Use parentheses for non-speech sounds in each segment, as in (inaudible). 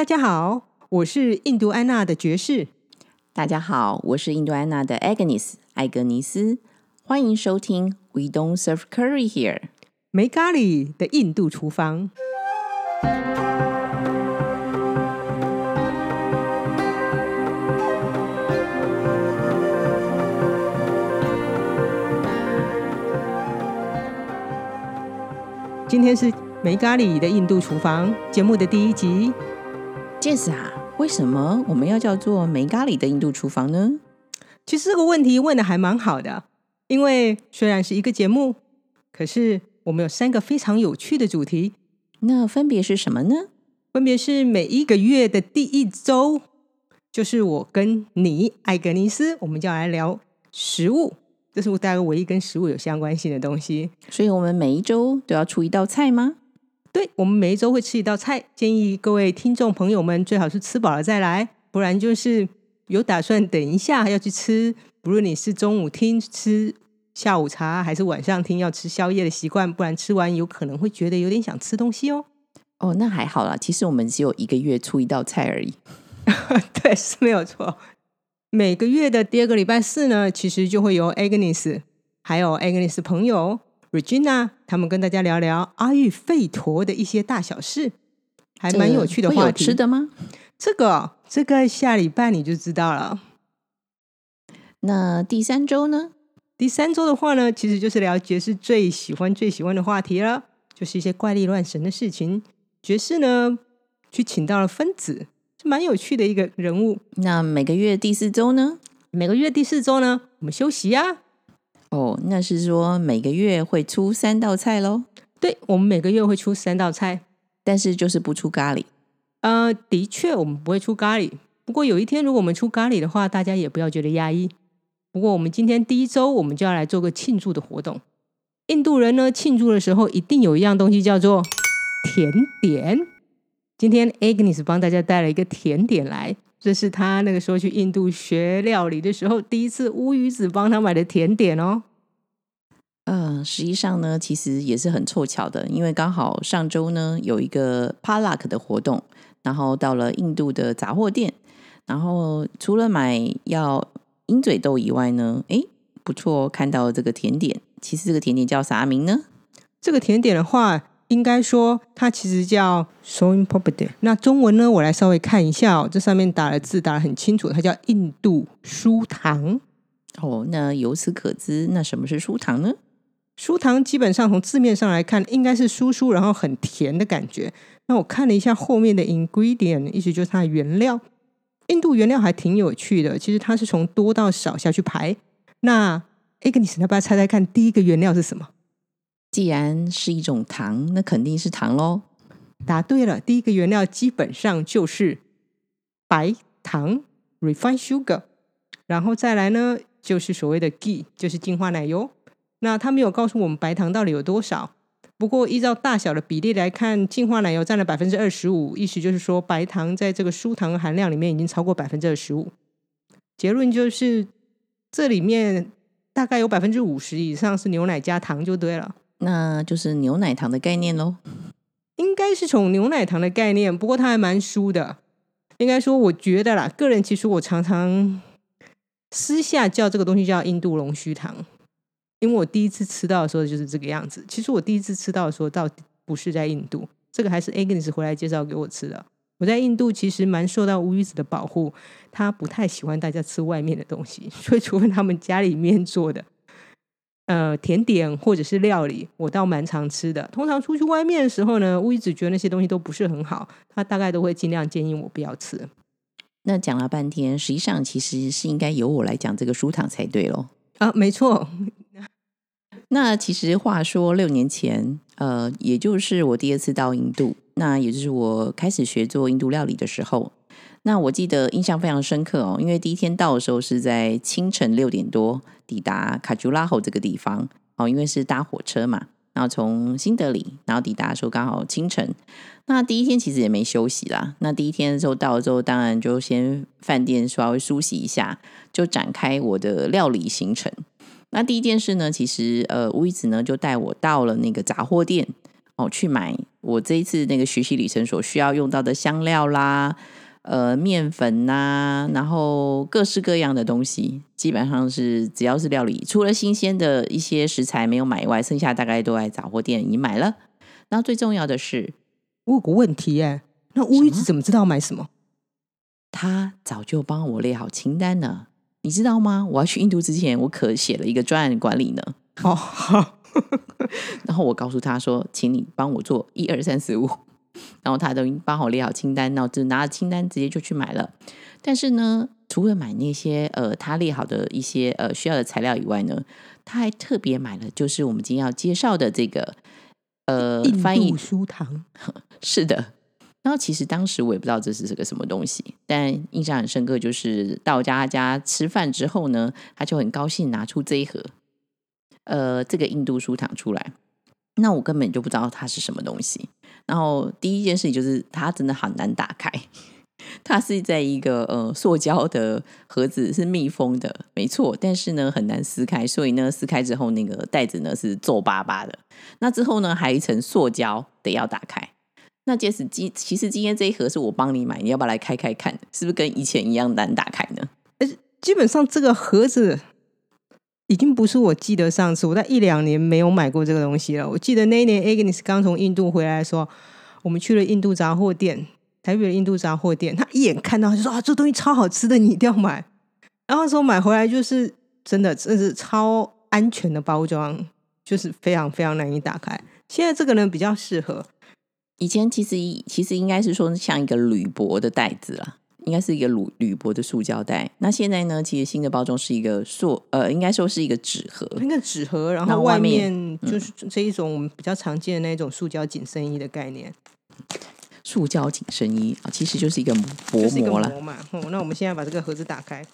大家好，我是印度安娜的爵士。大家好，我是印度安娜的 Agnes 艾格尼斯。欢迎收听 We Don't Serve Curry Here 没咖喱的印度厨房。今天是没咖喱的印度厨房节目的第一集。杰斯啊，为什么我们要叫做没咖喱的印度厨房呢？其实这个问题问的还蛮好的，因为虽然是一个节目，可是我们有三个非常有趣的主题，那分别是什么呢？分别是每一个月的第一周，就是我跟你艾格尼斯，我们就要来聊食物，这是我大概唯一跟食物有相关性的东西。所以我们每一周都要出一道菜吗？对，我们每一周会吃一道菜，建议各位听众朋友们最好是吃饱了再来，不然就是有打算等一下要去吃，不论你是中午听吃下午茶，还是晚上听要吃宵夜的习惯，不然吃完有可能会觉得有点想吃东西哦。哦，那还好啦，其实我们只有一个月出一道菜而已。(laughs) 对，是没有错。每个月的第二个礼拜四呢，其实就会由 Agnes 还有 Agnes 朋友 Regina 他们跟大家聊聊阿育吠陀的一些大小事，还蛮有趣的话题。吃的吗？这个哦这个下礼拜你就知道了。那第三周呢？第三周的话呢，其实就是聊爵士最喜欢、最喜欢的话题了，就是一些怪力乱神的事情。爵士呢，去请到了分子，是蛮有趣的一个人物。那每个月第四周呢？每个月第四周呢，我们休息啊。哦，那是说每个月会出三道菜喽，对，我们每个月会出三道菜。但是就是不出咖喱。呃，的确，我们不会出咖喱。不过有一天，如果我们出咖喱的话，大家也不要觉得压抑。不过我们今天第一周，我们就要来做个庆祝的活动。印度人呢，庆祝的时候一定有一样东西叫做甜点。今天 Agnes 帮大家带了一个甜点来，这是他那个时候去印度学料理的时候，第一次乌鱼子帮他买的甜点哦。嗯，实际上呢，其实也是很凑巧的，因为刚好上周呢有一个 Palak 的活动，然后到了印度的杂货店，然后除了买要鹰嘴豆以外呢，诶，不错，看到这个甜点。其实这个甜点叫啥名呢？这个甜点的话，应该说它其实叫 soin Property 那中文呢，我来稍微看一下哦，这上面打的字打的很清楚，它叫印度酥糖。哦，那由此可知，那什么是酥糖呢？酥糖基本上从字面上来看，应该是酥酥，然后很甜的感觉。那我看了一下后面的 ingredient，意思就是它的原料。印度原料还挺有趣的，其实它是从多到少下去排。那 Agnes，要不要猜猜看，第一个原料是什么？既然是一种糖，那肯定是糖喽。答对了，第一个原料基本上就是白糖 （refined sugar），然后再来呢就是所谓的 gee 就是精化奶油。那他没有告诉我们白糖到底有多少，不过依照大小的比例来看，净化奶油占了百分之二十五，意思就是说白糖在这个酥糖含量里面已经超过百分之二十五。结论就是这里面大概有百分之五十以上是牛奶加糖就对了。那就是牛奶糖的概念喽。应该是从牛奶糖的概念，不过它还蛮酥的。应该说，我觉得啦，个人其实我常常私下叫这个东西叫印度龙须糖，因为我第一次吃到的时候就是这个样子。其实我第一次吃到的时候，倒不是在印度，这个还是 Agnes 回来介绍给我吃的。我在印度其实蛮受到乌鱼子的保护，他不太喜欢大家吃外面的东西，所以除非他们家里面做的。呃，甜点或者是料理，我倒蛮常吃的。通常出去外面的时候呢，我一直觉得那些东西都不是很好，他大概都会尽量建议我不要吃。那讲了半天，实际上其实是应该由我来讲这个舒糖才对喽。啊，没错。(laughs) 那其实话说六年前，呃，也就是我第二次到印度，那也就是我开始学做印度料理的时候。那我记得印象非常深刻哦，因为第一天到的时候是在清晨六点多抵达卡朱拉侯这个地方哦，因为是搭火车嘛，然后从新德里，然后抵达的时候刚好清晨。那第一天其实也没休息啦，那第一天的时候到了之后，当然就先饭店稍微梳洗一下，就展开我的料理行程。那第一件事呢，其实呃，乌一子呢就带我到了那个杂货店哦，去买我这一次那个学习旅程所需要用到的香料啦，呃，面粉呐，然后各式各样的东西，基本上是只要是料理，除了新鲜的一些食材没有买以外，剩下大概都在杂货店已经买了。然后最重要的是，我有个问题哎，那乌鱼子怎么知道买什么？他早就帮我列好清单了，你知道吗？我要去印度之前，我可写了一个专案管理呢。哦，好，(laughs) 然后我告诉他说，请你帮我做一二三四五。然后他都帮我列好清单，然后就拿着清单直接就去买了。但是呢，除了买那些呃他列好的一些呃需要的材料以外呢，他还特别买了就是我们今天要介绍的这个呃翻译书堂。(laughs) 是的。然后其实当时我也不知道这是个什么东西，但印象很深刻，就是到家家吃饭之后呢，他就很高兴拿出这一盒呃这个印度书糖出来。那我根本就不知道它是什么东西。然后第一件事情就是它真的很难打开，(laughs) 它是在一个呃塑胶的盒子，是密封的，没错。但是呢很难撕开，所以呢撕开之后那个袋子呢是皱巴巴的。那之后呢还一层塑胶得要打开。那即使今其实今天这一盒是我帮你买，你要不要来开开看？是不是跟以前一样难打开呢？基本上这个盒子。已经不是我记得上次我在一两年没有买过这个东西了。我记得那一年 Agnes 刚从印度回来，说我们去了印度杂货店，台北的印度杂货店，他一眼看到就说啊，这东西超好吃的，你一定要买。然后说买回来就是真的，真是超安全的包装，就是非常非常难以打开。现在这个呢比较适合，以前其实其实应该是说像一个铝箔的袋子了。应该是一个铝铝箔的塑胶袋。那现在呢？其实新的包装是一个塑呃，应该说是一个纸盒。那个纸盒，然后外面就是这一种我们比较常见的那种塑胶紧身衣的概念。塑胶紧身衣啊，其实就是一个薄膜了。嘛。哦，那我们现在把这个盒子打开。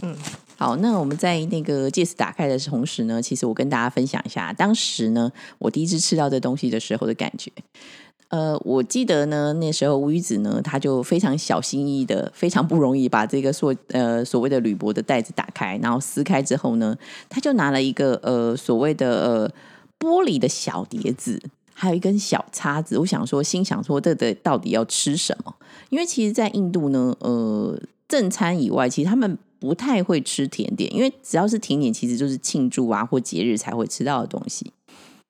嗯，好。那我们在那个戒指打开的同时呢，其实我跟大家分享一下，当时呢，我第一次吃到这东西的时候的感觉。呃，我记得呢，那时候吴宇子呢，他就非常小心翼翼的，非常不容易把这个所呃所谓的铝箔的袋子打开，然后撕开之后呢，他就拿了一个呃所谓的呃玻璃的小碟子，还有一根小叉子。我想说，心想说，这的到底要吃什么？因为其实，在印度呢，呃，正餐以外，其实他们不太会吃甜点，因为只要是甜点，其实就是庆祝啊或节日才会吃到的东西。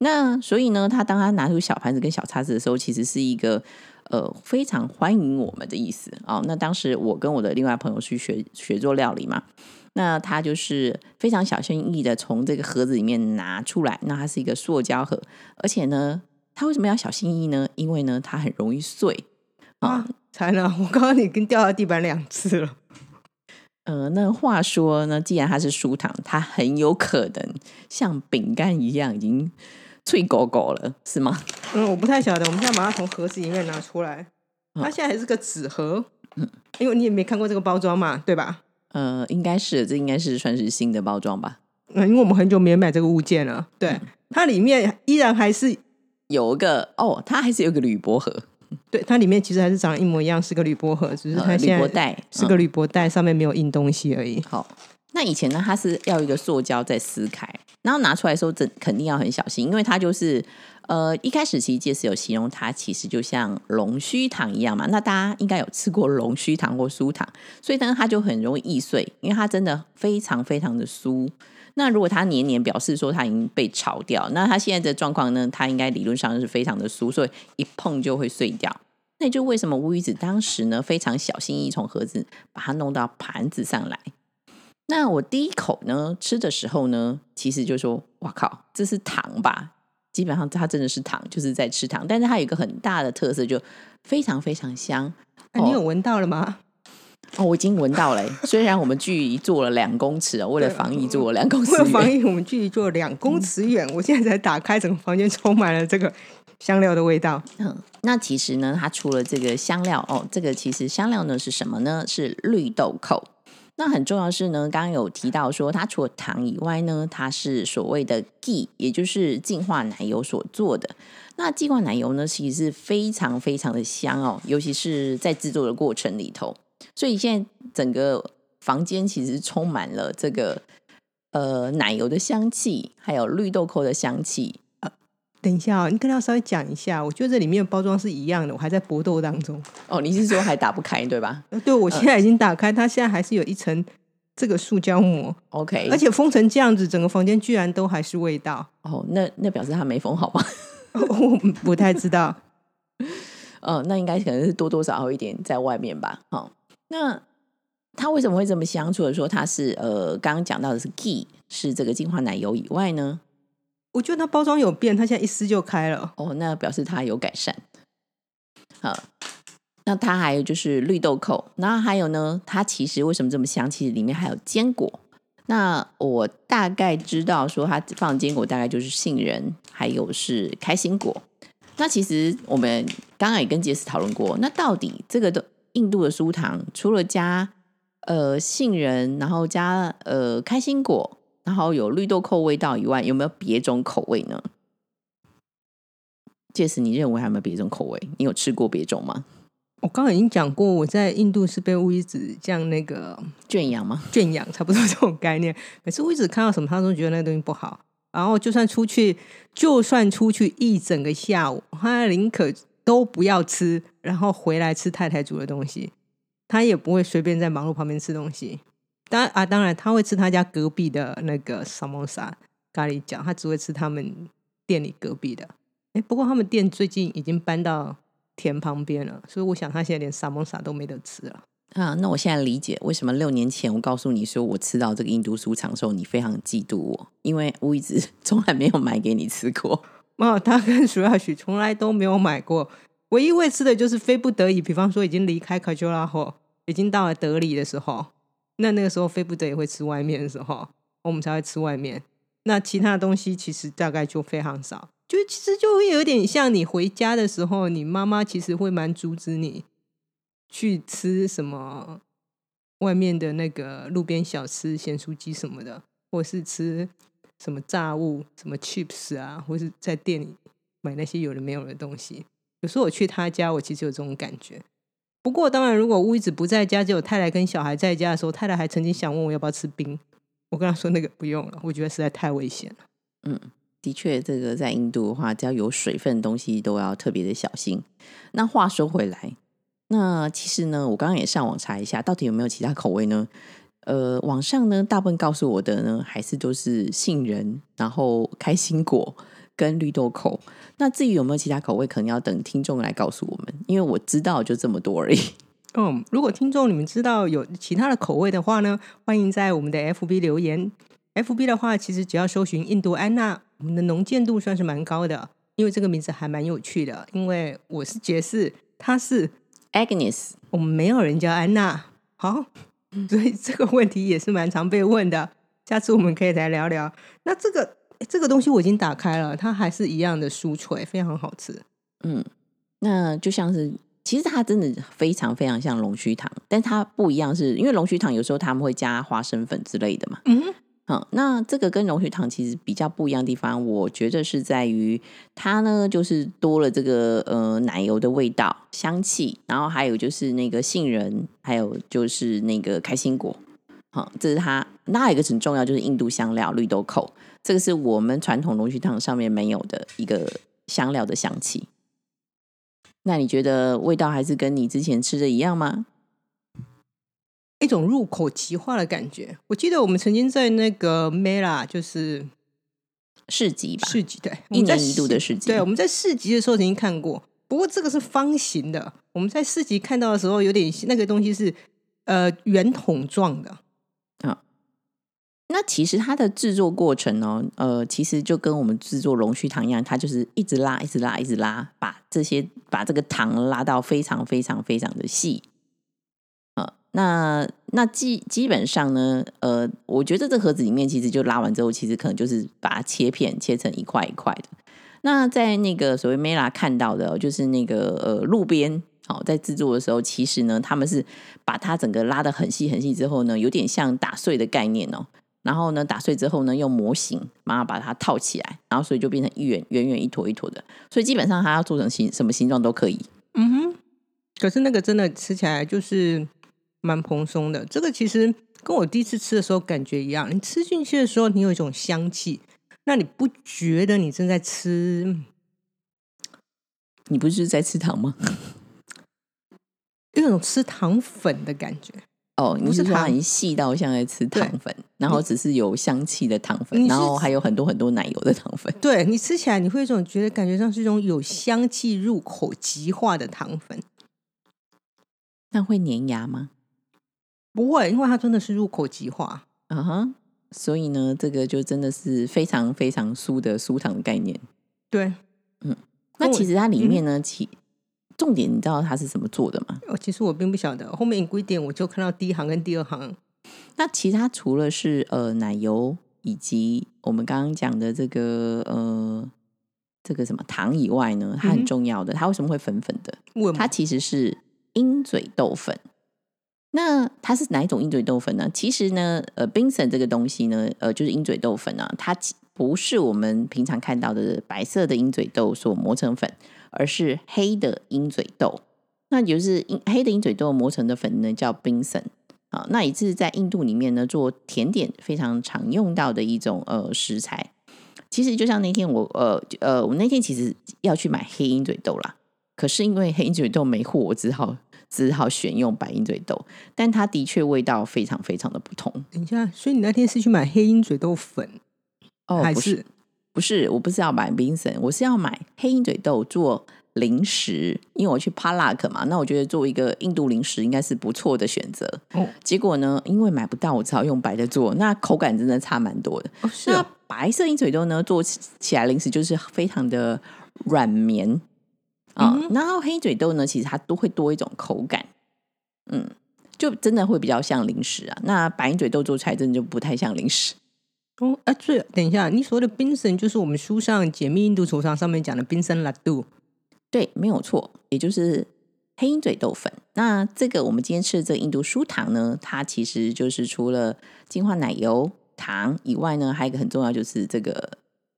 那所以呢，他当他拿出小盘子跟小叉子的时候，其实是一个呃非常欢迎我们的意思啊。那当时我跟我的另外朋友去学学做料理嘛，那他就是非常小心翼翼的从这个盒子里面拿出来。那它是一个塑胶盒，而且呢，他为什么要小心翼翼呢？因为呢，它很容易碎啊。才呢，我刚刚已经掉到地板两次了。(laughs) 呃，那话说呢，既然它是酥糖，它很有可能像饼干一样已经。脆狗狗了是吗？嗯，我不太晓得。我们现在把它从盒子里面拿出来，它现在还是个纸盒。嗯，因为你也没看过这个包装嘛，对吧？呃，应该是，这应该是算是新的包装吧。嗯，因为我们很久没买这个物件了。对，它里面依然还是有一个哦，它还是有个铝箔盒。(laughs) 对，它里面其实还是长得一模一样，是个铝箔盒，只是它现在是个铝箔袋，上面没有印东西而已。好。那以前呢，它是要一个塑胶再撕开，然后拿出来的时候，这肯定要很小心，因为它就是呃一开始其实介石有形容它其实就像龙须糖一样嘛。那大家应该有吃过龙须糖或酥糖，所以呢它就很容易易碎，因为它真的非常非常的酥。那如果它黏黏，表示说它已经被炒掉，那它现在的状况呢，它应该理论上是非常的酥，所以一碰就会碎掉。那就为什么乌鱼子当时呢非常小心翼翼从盒子把它弄到盘子上来。那我第一口呢吃的时候呢，其实就说：“哇靠，这是糖吧？”基本上它真的是糖，就是在吃糖。但是它有一个很大的特色，就非常非常香。你有闻到了吗？哦，我已经闻到了。(laughs) 虽然我们距离做了两公尺哦，为了防疫做了两公尺，为了防疫我们距离做了两公尺远。我现在才打开，整个房间充满了这个香料的味道。嗯，那其实呢，它除了这个香料哦，这个其实香料呢是什么呢？是绿豆蔻。那很重要是呢，刚刚有提到说，它除了糖以外呢，它是所谓的 G，也就是净化奶油所做的。那净化奶油呢，其实是非常非常的香哦，尤其是在制作的过程里头。所以现在整个房间其实充满了这个呃奶油的香气，还有绿豆蔻的香气。等一下哦，你可能要稍微讲一下。我觉得这里面包装是一样的，我还在搏斗当中。哦，你是说还打不开对吧呃对，我现在已经打开，它现在还是有一层这个塑胶膜，？OK，而且封成这样子，整个房间居然都还是味道。哦，那那表示它没封好吧？我不太知道。呃，(laughs) 那应该可能是多多少少有一点在外面吧。好、那它为什么会这么香？除了说它是呃刚刚讲到的是 Key 是这个精华奶油以外呢，我觉得它包装有变，它现在一撕就开了。哦，那表示它有改善。好，那它还有就是绿豆蔻，然后还有呢，它其实为什么这么香？其实里面还有坚果。那我大概知道说它放坚果大概就是杏仁，还有是开心果。那其实我们刚刚也跟杰斯讨论过，那到底这个的印度的酥糖除了加呃杏仁，然后加呃开心果，然后有绿豆蔻味道以外，有没有别种口味呢？届时，你认为还有没有别种口味？你有吃过别种吗？我刚刚已经讲过，我在印度是被乌鱼子这样那个圈养吗？圈养，差不多这种概念。(laughs) 每次乌鱼子看到什么，他都觉得那个东西不好。然后就算出去，就算出去一整个下午，他宁可都不要吃，然后回来吃太太煮的东西，他也不会随便在马路旁边吃东西。当然啊，当然他会吃他家隔壁的那个萨摩萨咖喱酱，他只会吃他们店里隔壁的。哎，不过他们店最近已经搬到田旁边了，所以我想他现在连萨摩萨都没得吃了。啊，那我现在理解为什么六年前我告诉你说我吃到这个印度酥肠的时候，你非常嫉妒我，因为我一直 (laughs) 从来没有买给你吃过。(laughs) 哦，他跟苏亚许从来都没有买过，唯一会吃的就是非不得已，比方说已经离开卡丘拉后，已经到了德里的时候，那那个时候非不得也会吃外面的时候，我们才会吃外面。那其他的东西其实大概就非常少，就其实就会有点像你回家的时候，你妈妈其实会蛮阻止你去吃什么外面的那个路边小吃、咸酥鸡什么的，或是吃什么炸物、什么 chips 啊，或是在店里买那些有的没有的东西。有时候我去他家，我其实有这种感觉。不过当然，如果乌一子不在家，只有太太跟小孩在家的时候，太太还曾经想问我要不要吃冰，我跟他说那个不用了，我觉得实在太危险了。嗯的确，这个在印度的话，只要有水分的东西都要特别的小心。那话说回来，那其实呢，我刚刚也上网查一下，到底有没有其他口味呢？呃，网上呢，大部分告诉我的呢，还是都是杏仁，然后开心果跟绿豆蔻。那至于有没有其他口味，可能要等听众来告诉我们，因为我知道就这么多而已。嗯，如果听众你们知道有其他的口味的话呢，欢迎在我们的 FB 留言。FB 的话，其实只要搜寻印度安娜，我们的能见度算是蛮高的，因为这个名字还蛮有趣的。因为我是杰士，他是 Agnes，我们没有人叫安娜，好，所以这个问题也是蛮常被问的。下次我们可以来聊聊。那这个这个东西我已经打开了，它还是一样的酥脆，非常好吃。嗯，那就像是，其实它真的非常非常像龙须糖，但它不一样是，因为龙须糖有时候他们会加花生粉之类的嘛。嗯哼，嗯，那这个跟龙须糖其实比较不一样的地方，我觉得是在于它呢，就是多了这个呃奶油的味道、香气，然后还有就是那个杏仁，还有就是那个开心果。好、这是它。那还有一个很重要，就是印度香料绿豆蔻，这个是我们传统龙须汤上面没有的一个香料的香气。那你觉得味道还是跟你之前吃的一样吗？一种入口即化的感觉。我记得我们曾经在那个 Mela，就是市集吧，市集，对，一年一度的市集。对，我们在市集的时候曾经看过，不过这个是方形的。我们在市集看到的时候，有点那个东西是呃圆筒状的。那其实它的制作过程呢，呃，其实就跟我们制作龙须糖一样，它就是一直拉，一直拉，一直拉，把这些把这个糖拉到非常非常非常的细。呃，那那基基本上呢，呃，我觉得这盒子里面其实就拉完之后，其实可能就是把它切片，切成一块一块的。那在那个所谓 Mela 看到的，就是那个呃路边。好，在制作的时候，其实呢，他们是把它整个拉的很细很细之后呢，有点像打碎的概念哦。然后呢，打碎之后呢，用模型马上把它套起来，然后所以就变成一圆圆圆一坨一坨的。所以基本上它要做成形什么形状都可以。嗯哼，可是那个真的吃起来就是蛮蓬松的。这个其实跟我第一次吃的时候感觉一样，你吃进去的时候，你有一种香气，那你不觉得你正在吃你不是在吃糖吗？有种吃糖粉的感觉？哦，你不是糖是说它已经细到像在吃糖粉，然后只是有香气的糖粉，然后还有很多很多奶油的糖粉。(laughs) 对你吃起来，你会有一种觉得感觉上是一种有香气、入口即化的糖粉。那会粘牙吗？不会，因为它真的是入口即化。啊哈，所以呢，这个就真的是非常非常酥的酥糖概念。对，嗯那其实它里面呢，其重点你知道它是怎么做的吗？哦，其实我并不晓得，后面 ingredient 我就看到第一行跟第二行。那其实它除了是呃奶油以及我们刚刚讲的这个呃这个什么糖以外呢，它很重要的，它为什么会粉粉的？它其实是鹰嘴豆粉。那它是哪一种鹰嘴豆粉呢？其实呢，呃，，Binson 这个东西呢，呃，就是鹰嘴豆粉啊，它其不是我们平常看到的白色的鹰嘴豆所磨成粉，而是黑的鹰嘴豆。那也就是黑的鹰嘴豆磨成的粉呢，叫冰森啊。那也是在印度里面呢做甜点非常常用到的一种呃食材。其实就像那天我呃呃，我那天其实要去买黑鹰嘴豆啦，可是因为黑鹰嘴豆没货，我只好 (laughs) 只好选用白鹰嘴豆，但它的确味道非常非常的不同等一下，所以你那天是去买黑鹰嘴豆粉，哦，还不是不是，我不是要买冰森，我是要买黑鹰嘴豆做零食，因为我去帕拉克嘛，那我觉得做一个印度零食应该是不错的选择。哦结果呢，因为买不到，我只好用白的做，那口感真的差蛮多的。哦是那哦，白色鹰嘴豆呢，做起起来零食就是非常的软绵啊、然后黑鹰嘴豆呢，其实它都会多一种口感，嗯，就真的会比较像零食啊。那白鹰嘴豆做出来真的就不太像零食。哦，啊，对，等一下，你所谓的冰神就是我们书上《解密印度厨房》上面讲的冰神拉杜。对，没有错，也就是黑鹰嘴豆粉。那这个我们今天吃的这个印度酥糖呢，它其实就是除了精华奶油糖以外呢，还有一个很重要就是这个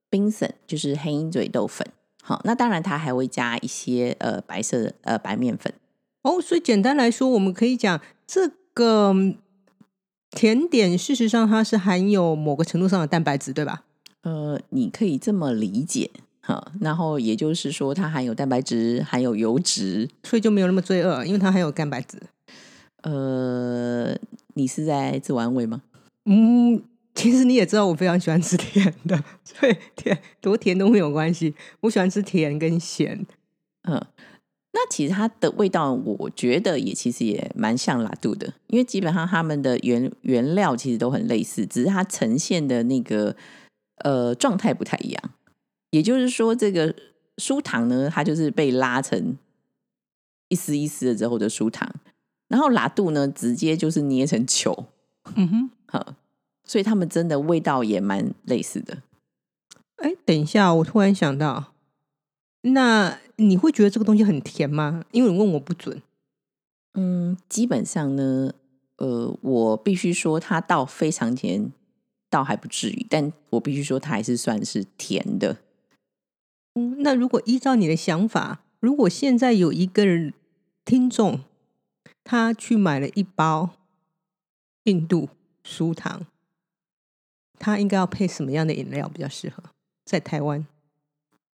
冰粉，就是黑鹰嘴豆粉。好，那当然它还会加一些呃白色呃白面粉。哦，所以简单来说，我们可以讲这个嗯甜点，事实上它是含有某个程度上的蛋白质，对吧？呃，你可以这么理解。哈，然后也就是说，它含有蛋白质，含有油脂。所以就没有那么罪恶，因为它含有蛋白质。呃，你是在自我安慰吗？嗯，其实你也知道，我非常喜欢吃甜的，(laughs) 所以甜多甜都没有关系。我喜欢吃甜跟咸。嗯，那其实它的味道，我觉得也其实也蛮像拉杜的，因为基本上他们的原原料其实都很类似，只是它呈现的那个呃状态不太一样。也就是说，这个酥糖呢，它就是被拉成一丝一丝的之后的酥糖，然后拉杜呢，直接就是捏成球，嗯哼，哈，所以他们真的味道也蛮类似的。哎，等一下，我突然想到，那你会觉得这个东西很甜吗？因为你问我不准。嗯，基本上呢，呃，我必须说它到非常甜，倒还不至于，但我必须说它还是算是甜的。嗯，那如果依照你的想法，如果现在有一个人听众，他去买了一包印度酥糖，他应该要配什么样的饮料比较适合？在台湾，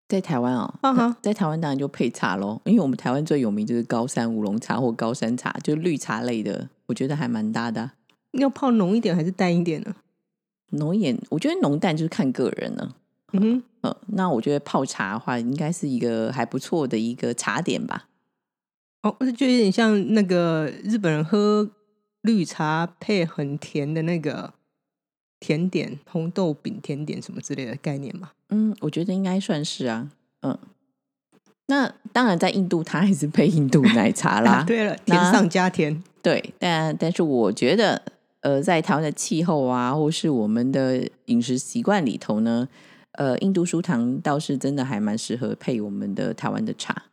在台湾哦，在台湾当然就配茶喽，因为我们台湾最有名就是高山乌龙茶或高山茶，就绿茶类的，我觉得还蛮搭的啊、要泡浓一点还是淡一点呢？浓一点，我觉得浓淡就是看个人了。嗯哼，呃，那我觉得泡茶的话，应该是一个还不错的一个茶点吧。哦，就有点像那个日本人喝绿茶配很甜的那个甜点，红豆饼甜点什么之类的概念嘛。嗯，我觉得应该算是啊。嗯，那当然，在印度它还是配印度奶茶啦。对了，甜上加甜。对，但但是我觉得，呃，在台湾的气候啊，或是我们的饮食习惯里头呢，呃，印度酥糖倒是真的还蛮适合配我们的台湾的茶。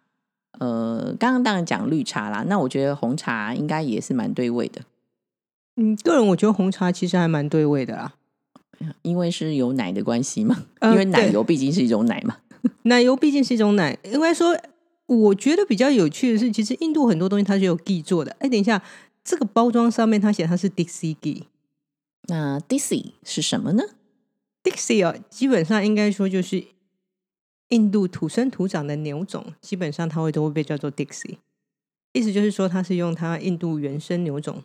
呃，刚刚当然讲绿茶啦，那我觉得红茶应该也是蛮对味的，嗯，个人我觉得红茶其实还蛮对味的啦。(laughs) 因为是有奶的关系嘛，呃因为奶油毕竟是一种奶嘛。(laughs) 奶油毕竟是一种奶，应该说，我觉得比较有趣的是，其实印度很多东西它是有 ghee 做的。哎，等一下，这个包装上面它写它是 Dixie ghee，那 Dixie 是什么呢？Dixie 哦，基本上应该说就是印度土生土长的牛种，基本上它会都会被叫做 Dixie，意思就是说它是用它印度原生牛种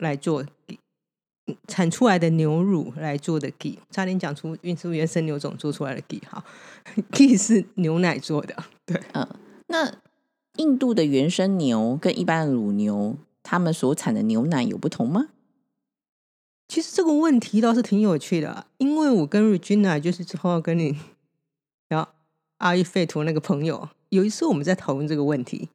来做产出来的牛乳来做的 ghee，差点讲出运输原生牛种做出来的 ghee，好，(laughs) ghee 是牛奶做的，对，嗯，那印度的原生牛跟一般的乳牛，它们所产的牛奶有不同吗？其实这个问题倒是挺有趣的，因为我跟 Regina 就是之后跟你然后阿育费图那个朋友，有一次我们在讨论这个问题，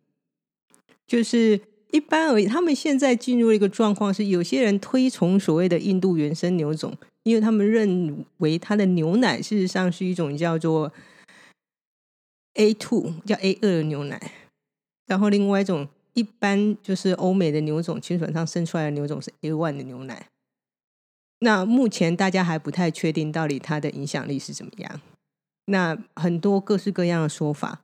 就是一般而言，他们现在进入了一个状况是，有些人推崇所谓的印度原生牛种，因为他们认为它的牛奶事实上是一种叫做 A two 叫 A 二的牛奶，然后另外一种一般就是欧美的牛种，基本上生出来的牛种是 A one 的牛奶。那目前大家还不太确定到底它的影响力是怎么样。那很多各式各样的说法，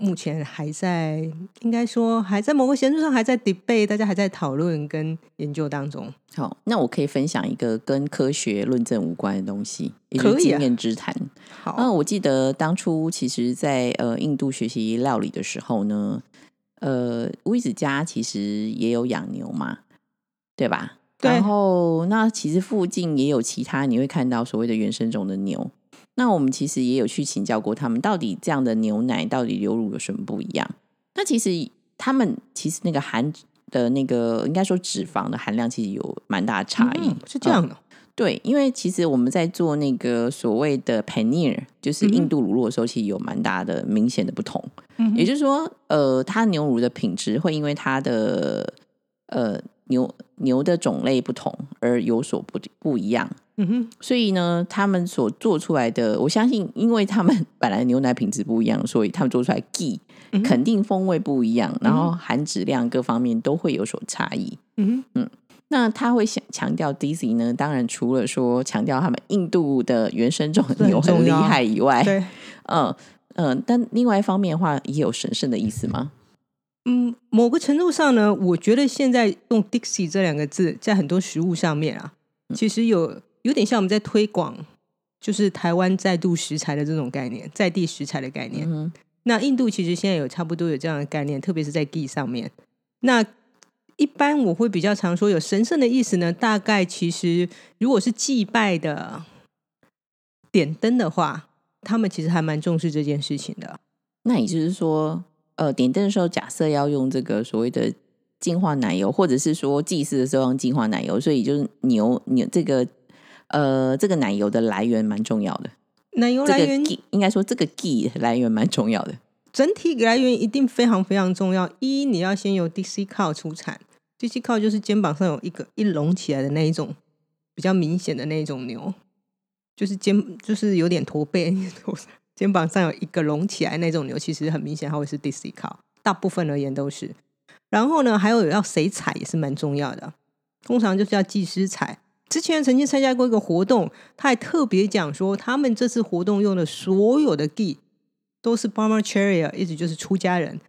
目前还在，应该说还在某个程度上还在 debate，大家还在讨论跟研究当中。好，那我可以分享一个跟科学论证无关的东西，也可以啊是经验之谈。好，那，我记得当初其实在，呃印度学习料理的时候呢，呃，乌伊子家其实也有养牛嘛，对吧？对然后那其实附近也有其他你会看到所谓的原生种的牛。那我们其实也有去请教过他们，到底这样的牛奶到底牛乳有什么不一样？那其实他们其实那个含的那个应该说脂肪的含量其实有蛮大的差异，嗯是这样的。对，因为其实我们在做那个所谓的 paneer，就是印度乳酪的时候，其实有蛮大的明显的不同。嗯也就是说，呃，它牛乳的品质会因为它的呃牛牛的种类不同而有所不不一样。嗯哼，所以呢，他们所做出来的，我相信，因为他们 (laughs) 本来牛奶品质不一样，所以他们做出来嗯肯定风味不一样，然后含质量各方面都会有所差异。嗯哼，那他会想强调 Daisy 呢？当然除了说强调他们印度的原生种牛很厉害以外，对，嗯嗯，但另外一方面的话，也有神圣的意思吗？嗯，某个程度上呢，我觉得现在用 Dixie 这两个字在很多食物上面啊，其实有有点像我们在推广，就是台湾在度食材的这种概念，在地食材的概念。嗯那印度其实现在有差不多有这样的概念，特别是在 G 上面。那一般我会比较常说有神圣的意思呢，大概其实如果是祭拜的点灯的话，他们其实还蛮重视这件事情的。那也就是说，呃，点灯的时候，假设要用这个所谓的净化奶油，或者是说祭祀的时候用净化奶油，所以就是牛牛这个呃这个奶油的来源蛮重要的。奶油来源应该说这个 ghee 来源蛮重要的。整体来源一定非常非常重要。一，你要先由 DC cow 出产，DC cow 就是肩膀上有一个一隆起来的那一种比较明显的那一种牛，就是肩就是有点驼背，(laughs) 肩膀上有一个隆起来那种牛，其实很明显它会是 DC cow，大部分而言都是。然后呢，还有要谁踩也是蛮重要的，通常就是要技师踩。之前曾经参加过一个活动，他还特别讲说，他们这次活动用的所有的 g 都是 Brahmacharya，意思就是出家人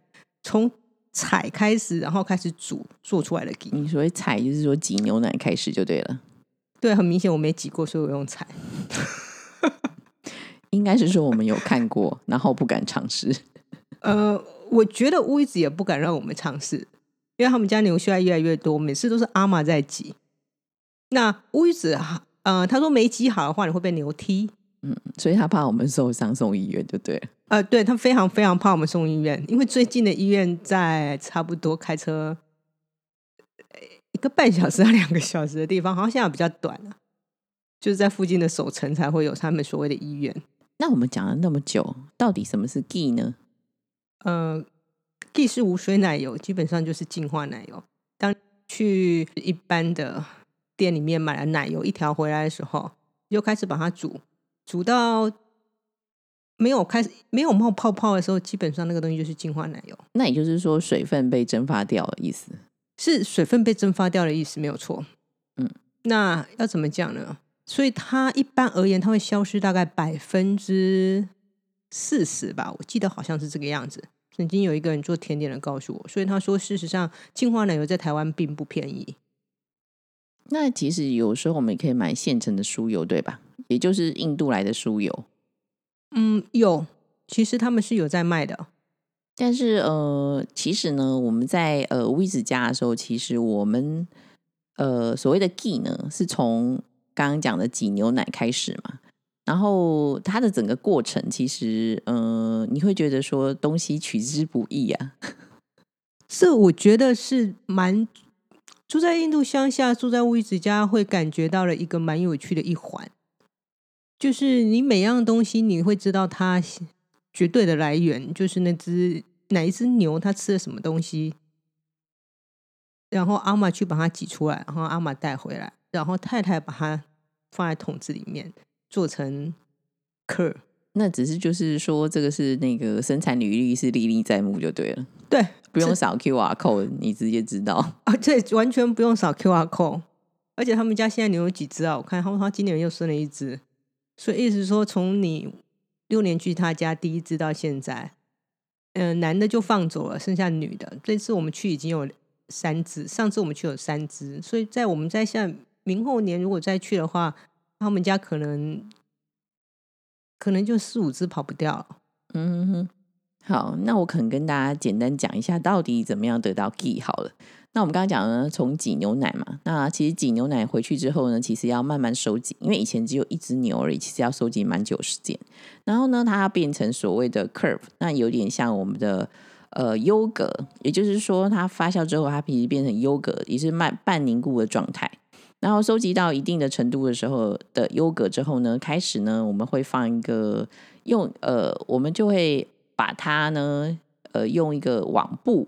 从采开始，然后开始煮做出来的 g 你所谓采，就是说挤牛奶开始就对了。对，很明显我没挤过，所以我用采。(laughs) 应该是说我们有看过，然后不敢尝试。(laughs) 呃，我觉得乌一子也不敢让我们尝试，因为他们家牛现在越来越多，每次都是阿玛在挤。那乌一子，呃，他说没挤好的话，你会被牛踢。嗯所以他怕我们受伤送医院就对了。呃，对他非常非常怕我们送医院，因为最近的医院在差不多开车呃一个半小时到两个小时的地方，好像现在比较短了、就是在附近的首城才会有他们所谓的医院。那我们讲了那么久，到底什么是 ghee 呢？呃 g 是无水奶油，基本上就是净化奶油。当去一般的店里面买了奶油一条回来的时候，就开始把它煮，煮到没有开始没有冒泡泡的时候，基本上那个东西就是净化奶油。那也就是说水分被蒸发掉的意思。是水分被蒸发掉的意思，没有错。嗯，那要怎么讲呢？所以它一般而言，它会消失大概百分之四十吧，我记得好像是这个样子。曾经有一个人做甜点的告诉我，所以他说，事实上净化奶油在台湾并不便宜。那其实有时候我们也可以买现成的酥油，对吧？也就是印度来的酥油。嗯，有，其实他们是有在卖的。但是呃，其实呢，我们在呃威子家的时候，其实我们呃所谓的 ghee 呢，是从刚刚讲的挤牛奶开始嘛。然后它的整个过程，其实呃，你会觉得说东西取之不易啊。这我觉得是蛮住在印度乡下，住在威子家，会感觉到了一个蛮有趣的一环，就是你每样东西，你会知道它绝对的来源，就是那只哪一只牛它吃了什么东西，然后阿玛去把它挤出来，然后阿玛带回来，然后太太把它放在桶子里面。做成克，那只是就是说，这个是那个生产履历是历历在目就对了。对，不用扫 Q R code，你直接知道啊。这完全不用扫 Q R code，而且他们家现在牛有几只啊？我看他他今年又生了一只，所以意思是说，从你六年去他家第一只到现在，嗯，男的就放走了，剩下女的。这次我们去已经有三只，上次我们去有三只，所以在我们在像明后年如果再去的话。他们家可能可能就四五只跑不掉。嗯哼，好，那我可能跟大家简单讲一下，到底怎么样得到 G 好了。那我们刚刚讲呢，从挤牛奶嘛，那其实挤牛奶回去之后呢，其实要慢慢收集，因为以前只有一只牛而已，其实要收集蛮久时间。然后呢，它变成所谓的 curve，那有点像我们的呃优格，也就是说，它发酵之后，它其实变成优格，也是半半凝固的状态。然后收集到一定的程度的时候的优格之后呢，开始呢，我们会放一个用呃，我们就会把它呢呃用一个网布，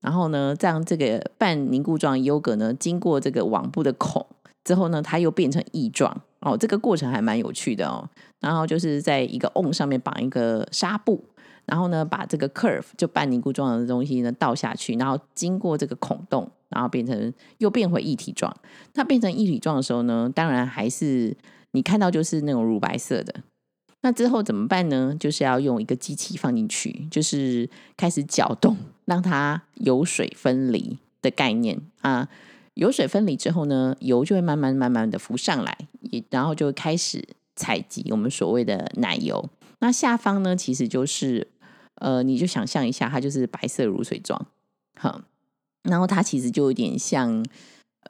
然后呢，这样这个半凝固状优格呢，经过这个网布的孔之后呢，它又变成液状哦，这个过程还蛮有趣的哦。然后就是在一个瓮上面绑一个纱布，然后呢，把这个 curve 就半凝固状的东西呢倒下去，然后经过这个孔洞。然后变成又变回一体状，它变成一体状的时候呢，当然还是你看到就是那种乳白色的。那之后怎么办呢？就是要用一个机器放进去，就是开始搅动，让它油水分离的概念啊。油水分离之后呢，油就会慢慢慢慢的浮上来，也然后就开始采集我们所谓的奶油。那下方呢，其实就是呃，你就想象一下，它就是白色乳水状，好。然后它其实就有点像，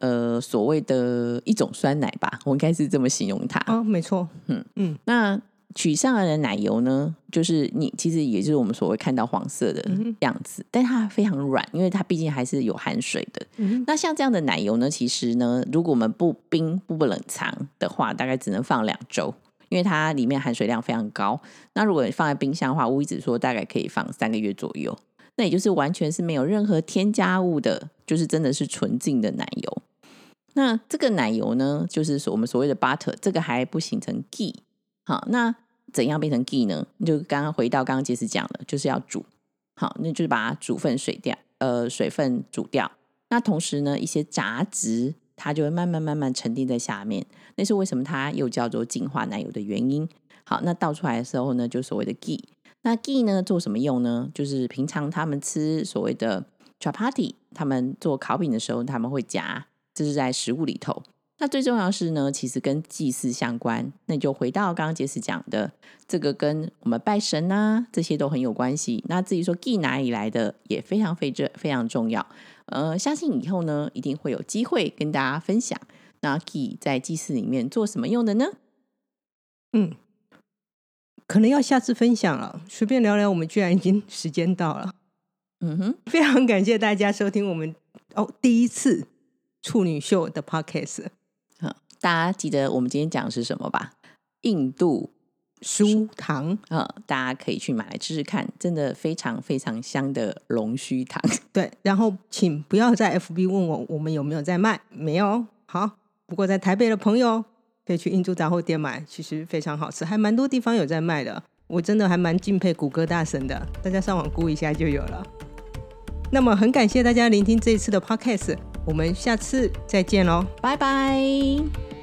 呃，所谓的一种酸奶吧，我应该是这么形容它。哦，没错，嗯嗯。那取上来的奶油呢，就是你其实也就是我们所谓看到黄色的样子，但它非常软，因为它毕竟还是有含水的。那像这样的奶油呢，其实呢，如果我们不冰不冷藏的话，大概只能放两周，因为它里面含水量非常高。那如果放在冰箱的话，我一直说大概可以放三个月左右。那也就是完全是没有任何添加物的，就是真的是纯净的奶油。那这个奶油呢，就是我们所谓的 butter，这个还不形成 ghee。好，那怎样变成 ghee 呢？就刚刚回到刚刚杰斯讲的，就是要煮。好，那就是把它煮分水掉，呃，水分煮掉。那同时呢，一些杂质它就会慢慢慢慢沉淀在下面。那是为什么它又叫做净化奶油的原因。好，那倒出来的时候呢，就所谓的 gee。那 gee 呢做什么用呢？就是平常他们吃所谓的 chapati，他们做烤饼的时候，他们会夹，这是在食物里头。那最重要是呢，其实跟祭祀相关。那就回到刚刚杰斯讲的，这个跟我们拜神啊这些都很有关系。那至于说 gee 哪里来的，也非常非常非常重要。呃，相信以后呢，一定会有机会跟大家分享。那 ghee 在祭祀里面做什么用的呢？嗯。可能要下次分享了，随便聊聊。我们居然已经时间到了，嗯哼，非常感谢大家收听我们哦第一次处女秀的 podcast。好，大家记得我们今天讲的是什么吧？印度酥糖啊，大家可以去买来吃吃看，真的非常非常香的龙须糖。(laughs) 对，然后请不要在 FB 问我我们有没有在卖，没有。好，不过在台北的朋友。可以去印度杂货店买，其实非常好吃，还蛮多地方有在卖的。我真的还蛮敬佩谷歌大神的，大家上网估一下就有了。那么很感谢大家聆听这一次的 podcast，我们下次再见喽，拜拜。